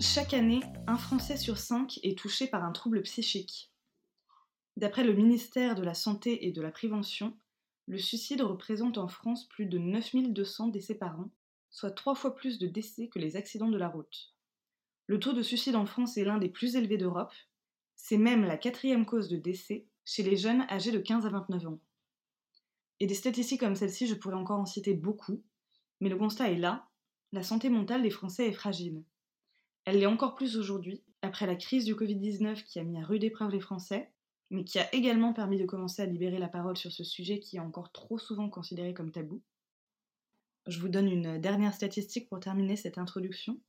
Chaque année, un Français sur cinq est touché par un trouble psychique. D'après le ministère de la Santé et de la Prévention, le suicide représente en France plus de 9200 décès par an, soit trois fois plus de décès que les accidents de la route. Le taux de suicide en France est l'un des plus élevés d'Europe. C'est même la quatrième cause de décès chez les jeunes âgés de 15 à 29 ans. Et des statistiques comme celle-ci, je pourrais encore en citer beaucoup, mais le constat est là, la santé mentale des Français est fragile. Elle l'est encore plus aujourd'hui, après la crise du Covid-19 qui a mis à rude épreuve les Français, mais qui a également permis de commencer à libérer la parole sur ce sujet qui est encore trop souvent considéré comme tabou. Je vous donne une dernière statistique pour terminer cette introduction.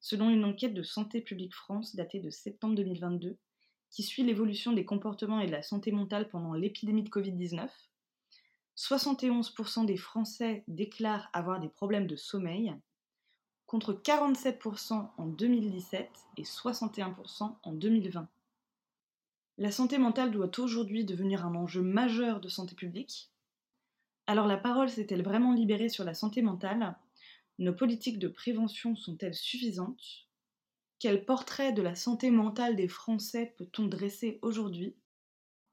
Selon une enquête de Santé publique France datée de septembre 2022, qui suit l'évolution des comportements et de la santé mentale pendant l'épidémie de Covid-19, 71% des Français déclarent avoir des problèmes de sommeil, contre 47% en 2017 et 61% en 2020. La santé mentale doit aujourd'hui devenir un enjeu majeur de santé publique. Alors la parole s'est-elle vraiment libérée sur la santé mentale? Nos politiques de prévention sont-elles suffisantes? Quel portrait de la santé mentale des Français peut-on dresser aujourd'hui?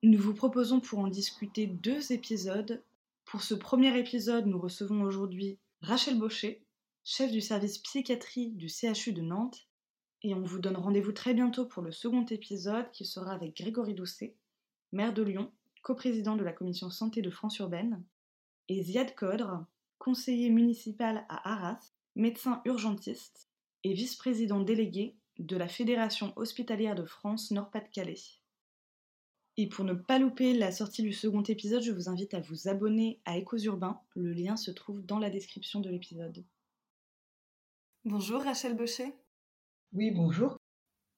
Nous vous proposons pour en discuter deux épisodes pour ce premier épisode, nous recevons aujourd'hui Rachel Baucher, chef du service psychiatrie du CHU de Nantes, et on vous donne rendez-vous très bientôt pour le second épisode qui sera avec Grégory Doucet, maire de Lyon, coprésident de la commission santé de France urbaine, et Ziad Kodre, conseiller municipal à Arras, médecin urgentiste et vice-président délégué de la Fédération hospitalière de France Nord-Pas-de-Calais. Et pour ne pas louper la sortie du second épisode, je vous invite à vous abonner à Échos Urbains. Le lien se trouve dans la description de l'épisode. Bonjour Rachel Bochet. Oui, bonjour.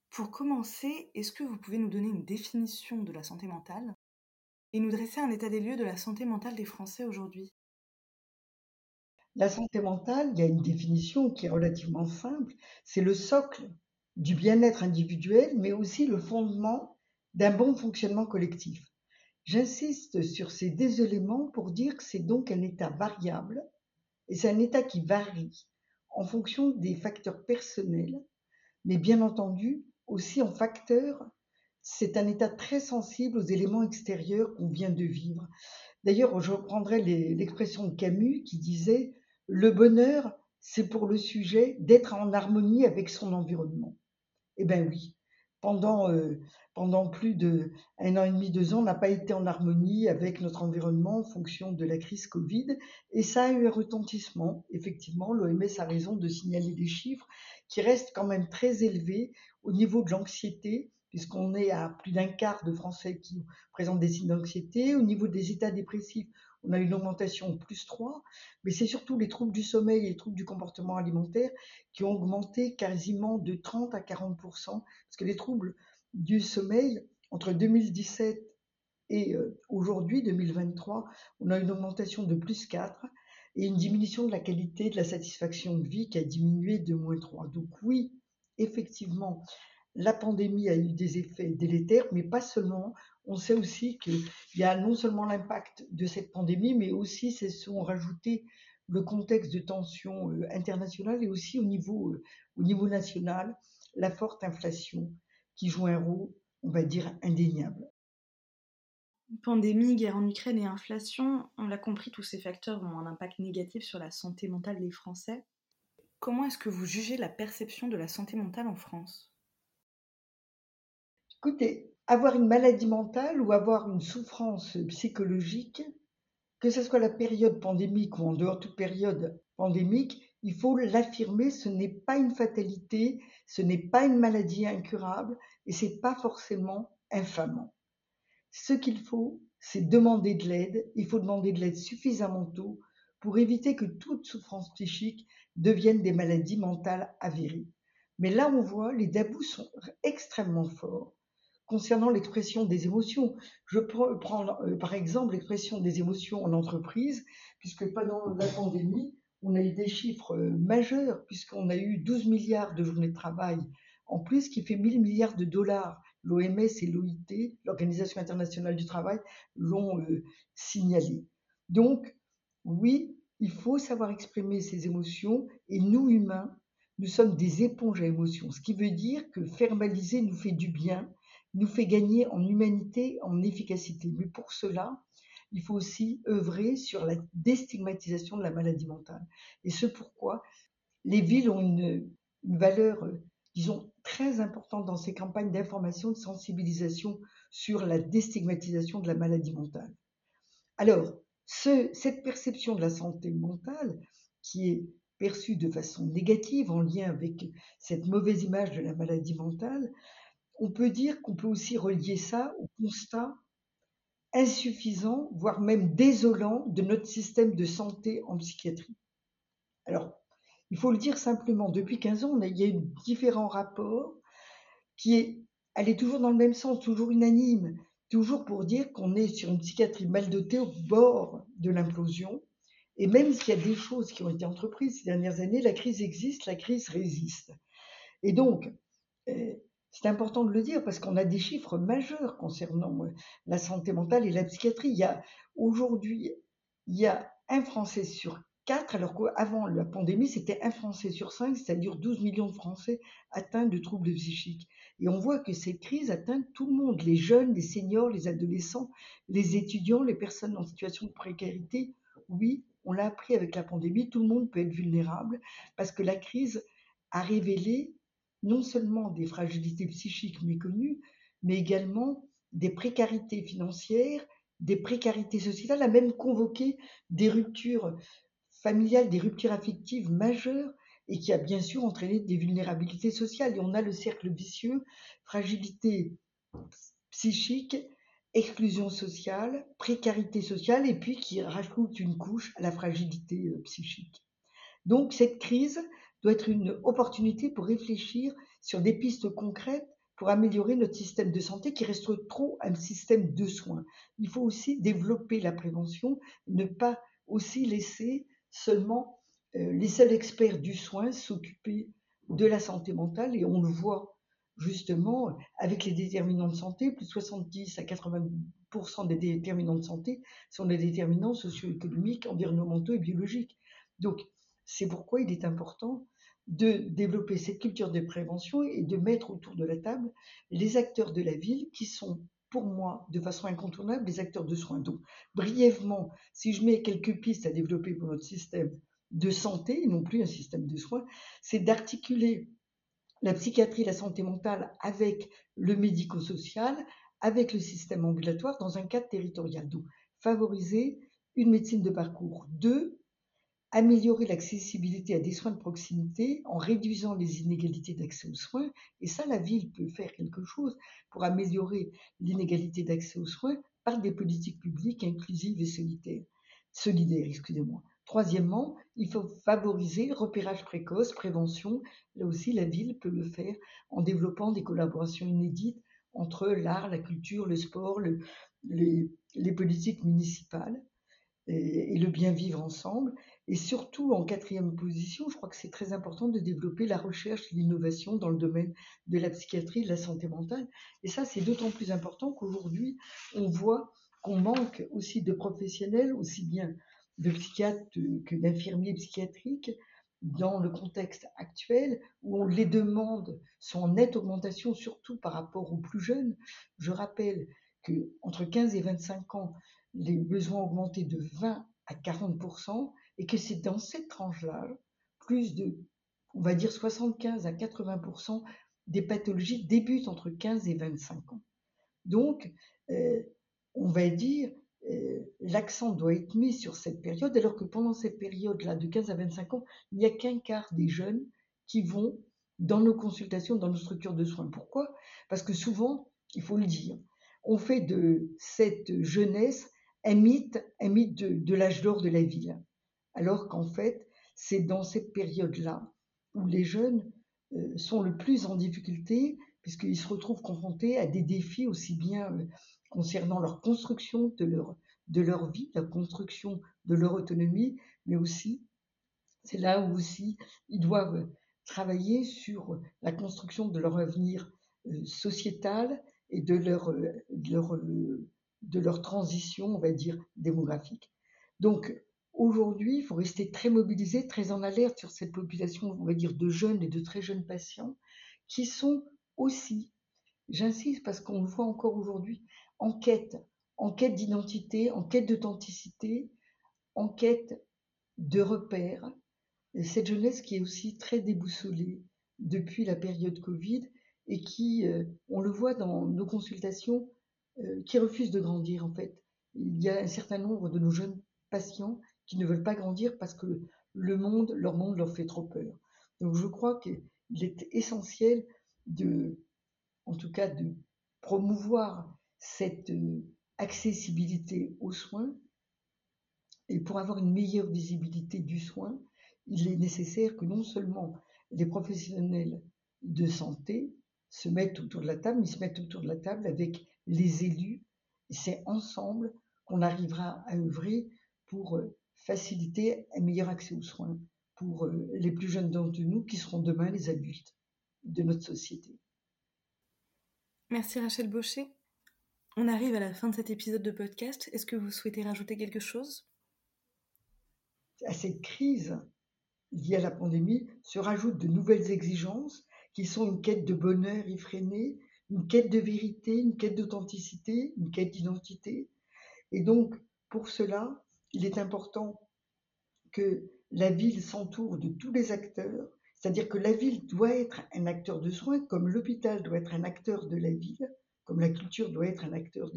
Pour commencer, est-ce que vous pouvez nous donner une définition de la santé mentale et nous dresser un état des lieux de la santé mentale des Français aujourd'hui? La santé mentale, il y a une définition qui est relativement simple. C'est le socle du bien-être individuel, mais aussi le fondement d'un bon fonctionnement collectif. J'insiste sur ces deux éléments pour dire que c'est donc un état variable et c'est un état qui varie en fonction des facteurs personnels, mais bien entendu aussi en facteur, c'est un état très sensible aux éléments extérieurs qu'on vient de vivre. D'ailleurs, je reprendrai l'expression de Camus qui disait Le bonheur, c'est pour le sujet d'être en harmonie avec son environnement. Eh bien oui, pendant, euh, pendant plus de un an et demi, deux ans, n'a pas été en harmonie avec notre environnement en fonction de la crise Covid. Et ça a eu un retentissement. Effectivement, l'OMS a raison de signaler des chiffres qui restent quand même très élevés au niveau de l'anxiété, puisqu'on est à plus d'un quart de Français qui présentent des signes d'anxiété. Au niveau des états dépressifs, on a une augmentation plus 3, mais c'est surtout les troubles du sommeil et les troubles du comportement alimentaire qui ont augmenté quasiment de 30 à 40% parce que les troubles du sommeil, entre 2017 et euh, aujourd'hui, 2023, on a une augmentation de plus 4 et une diminution de la qualité de la satisfaction de vie qui a diminué de moins 3. Donc oui, effectivement, la pandémie a eu des effets délétères, mais pas seulement. On sait aussi qu'il y a non seulement l'impact de cette pandémie, mais aussi se sont rajoutés le contexte de tension euh, internationale et aussi au niveau, euh, au niveau national, la forte inflation qui joue un rôle, on va dire, indéniable. Pandémie, guerre en Ukraine et inflation, on l'a compris, tous ces facteurs ont un impact négatif sur la santé mentale des Français. Comment est-ce que vous jugez la perception de la santé mentale en France? Écoutez, avoir une maladie mentale ou avoir une souffrance psychologique, que ce soit la période pandémique ou en dehors de toute période pandémique, il faut l'affirmer, ce n'est pas une fatalité, ce n'est pas une maladie incurable et c'est pas forcément infamant. Ce qu'il faut, c'est demander de l'aide, il faut demander de l'aide suffisamment tôt pour éviter que toute souffrance psychique devienne des maladies mentales avérées. Mais là, on voit, les tabous sont extrêmement forts concernant l'expression des émotions. Je prends euh, par exemple l'expression des émotions en entreprise, puisque pendant la pandémie, on a eu des chiffres euh, majeurs, puisqu'on a eu 12 milliards de journées de travail en plus, qui fait 1000 milliards de dollars. L'OMS et l'OIT, l'Organisation internationale du travail, l'ont euh, signalé. Donc, oui, il faut savoir exprimer ses émotions, et nous, humains, nous sommes des éponges à émotions, ce qui veut dire que formaliser nous fait du bien, nous fait gagner en humanité, en efficacité. Mais pour cela, il faut aussi œuvrer sur la déstigmatisation de la maladie mentale. Et ce pourquoi les villes ont une, valeur, disons, très importante dans ces campagnes d'information, de sensibilisation sur la déstigmatisation de la maladie mentale. Alors, cette perception de la santé mentale, qui est perçue de façon négative en lien avec cette mauvaise image de la maladie mentale, on peut dire qu'on peut aussi relier ça au constat insuffisant, voire même désolant de notre système de santé en psychiatrie. Alors, il faut le dire simplement, depuis 15 ans, il y a eu différents rapports qui est, allaient toujours dans le même sens, toujours unanime, toujours pour dire qu'on est sur une psychiatrie mal dotée au bord de l'implosion. Et même s'il y a des choses qui ont été entreprises ces dernières années, la crise existe, la crise résiste. Et donc, euh, c'est important de le dire parce qu'on a des chiffres majeurs concernant euh, la santé mentale et la psychiatrie. Aujourd'hui, il y a un Français sur quatre, alors qu'avant la pandémie, c'était un Français sur cinq, c'est-à-dire 12 millions de Français atteints de troubles psychiques. Et on voit que cette crise atteint tout le monde, les jeunes, les seniors, les adolescents, les étudiants, les personnes en situation de précarité. Oui, on l'a appris avec la pandémie, tout le monde peut être vulnérable parce que la crise a révélé non seulement des fragilités psychiques méconnues, mais également des précarités financières, des précarités sociales, a même convoqué des ruptures familiales, des ruptures affectives majeures et qui a bien sûr entraîné des vulnérabilités sociales. Et on a le cercle vicieux, fragilité psychique, exclusion sociale, précarité sociale, et puis qui rajoute une couche à la fragilité euh, psychique. Donc cette crise doit être une opportunité pour réfléchir sur des pistes concrètes pour améliorer notre système de santé qui reste trop un système de soins. Il faut aussi développer la prévention, ne pas aussi laisser seulement euh, les seuls experts du soin s'occuper de la santé mentale et on le voit justement avec les déterminants de santé, plus de 70 à 80% des déterminants de santé sont des déterminants socio-économiques, environnementaux et biologiques. Donc c'est pourquoi il est important de développer cette culture de prévention et de mettre autour de la table les acteurs de la ville qui sont pour moi, de façon incontournable, les acteurs de soins. Donc, brièvement, si je mets quelques pistes à développer pour notre système de santé, non plus un système de soins, c'est d'articuler la psychiatrie, la santé mentale avec le médico-social, avec le système ambulatoire dans un cadre territorial. Donc, favoriser une médecine de parcours. Deux, améliorer l'accessibilité à des soins de proximité en réduisant les inégalités d'accès aux soins. Et ça, la ville peut faire quelque chose pour améliorer l'inégalité d'accès aux soins par des politiques publiques inclusives et solidaires. Troisièmement, il faut favoriser le repérage précoce, prévention. Là aussi, la ville peut le faire en développant des collaborations inédites entre l'art, la culture, le sport, les, politiques municipales et le bien vivre ensemble. Et surtout, en quatrième position, je crois que c'est très important de développer la recherche l'innovation dans le domaine de la psychiatrie de la santé mentale. Et ça, c'est d'autant plus important qu'aujourd'hui, on voit qu'on manque aussi de professionnels, aussi bien de psychiatres que d'infirmiers psychiatriques, dans le contexte actuel où les demandes sont en nette augmentation, surtout par rapport aux plus jeunes. Je rappelle que entre 15 et 25 ans, les besoins ont augmenté de 20 à 40 et que c'est dans cette tranche-là, plus de, on va dire 75 à 80% des pathologies débutent entre 15 et 25 ans. Donc, euh, on va dire, euh, l'accent doit être mis sur cette période, alors que pendant cette période-là, de 15 à 25 ans, il n'y a qu'un quart des jeunes qui vont dans nos consultations, dans nos structures de soins. Pourquoi? Parce que souvent, il faut le dire, on fait de cette jeunesse un mythe, un mythe de l'âge d'or de la ville alors qu'en fait, c'est dans cette période-là où les jeunes euh, sont le plus en difficulté, puisqu'ils se retrouvent confrontés à des défis aussi bien euh, concernant leur construction de leur, de leur vie, la construction de leur autonomie, mais aussi, c'est là où aussi ils doivent travailler sur la construction de leur avenir euh, sociétal et de leur, de leur, de leur transition, on va dire, démographique. Donc, Aujourd'hui, il faut rester très mobilisé, très en alerte sur cette population, on va dire, de jeunes et de très jeunes patients qui sont aussi, j'insiste parce qu'on le voit encore aujourd'hui, en quête, en quête d'identité, en quête d'authenticité, en quête de repères. Et cette jeunesse qui est aussi très déboussolée depuis la période Covid et qui, euh, on le voit dans nos consultations, euh, qui refuse de grandir en fait. Il y a un certain nombre de nos jeunes patients qui ne veulent pas grandir parce que le monde, leur monde leur fait trop peur. Donc je crois qu'il est essentiel de, en tout cas, de promouvoir cette euh, accessibilité aux soins. Et pour avoir une meilleure visibilité du soin, il est nécessaire que non seulement les professionnels de santé se mettent autour de la table, mais se mettent autour de la table avec les élus. C'est ensemble qu'on arrivera à œuvrer pour euh, faciliter un meilleur accès aux soins pour euh, les plus jeunes d'entre nous qui seront demain les adultes de notre société. Merci Rachel Baucher. On arrive à la fin de cet épisode de podcast. Est-ce que vous souhaitez rajouter quelque chose? À cette crise liée à la pandémie se rajoutent de nouvelles exigences qui sont une quête de bonheur effréné, une quête de vérité, une quête d'authenticité, une quête d'identité. Et donc, pour cela, il est important que la ville s'entoure de tous les acteurs, c'est-à-dire que la ville doit être un acteur de soins, comme l'hôpital doit être un acteur de la ville, comme la culture doit être un acteur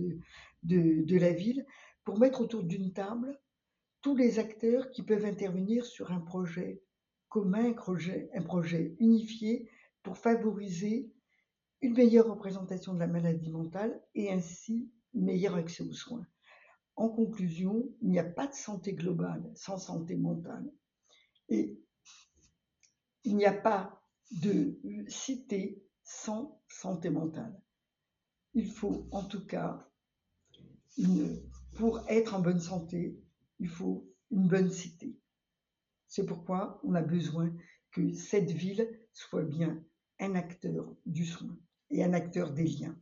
de, la ville, pour mettre autour d'une table tous les acteurs qui peuvent intervenir sur un projet commun, un projet unifié pour favoriser une meilleure représentation de la maladie mentale et ainsi un meilleur accès aux soins. En conclusion, il n'y a pas de santé globale sans santé mentale. Et il n'y a pas de cité sans santé mentale. Il faut en tout cas, pour être en bonne santé, il faut une bonne cité. C'est pourquoi on a besoin que cette ville soit bien un acteur du soin et un acteur des liens.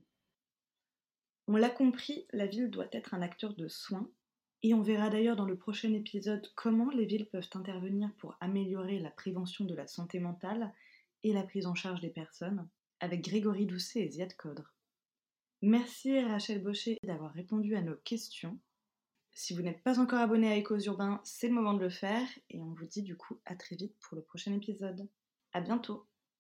On l'a compris, la ville doit être un acteur de soins, et on verra d'ailleurs dans le prochain épisode comment les villes peuvent intervenir pour améliorer la prévention de la santé mentale et la prise en charge des personnes, avec Grégory Doucet et Ziad Codre. Merci Rachel Baucher d'avoir répondu à nos questions. Si vous n'êtes pas encore abonné à Échos Urbains, c'est le moment de le faire, et on vous dit du coup à très vite pour le prochain épisode. À bientôt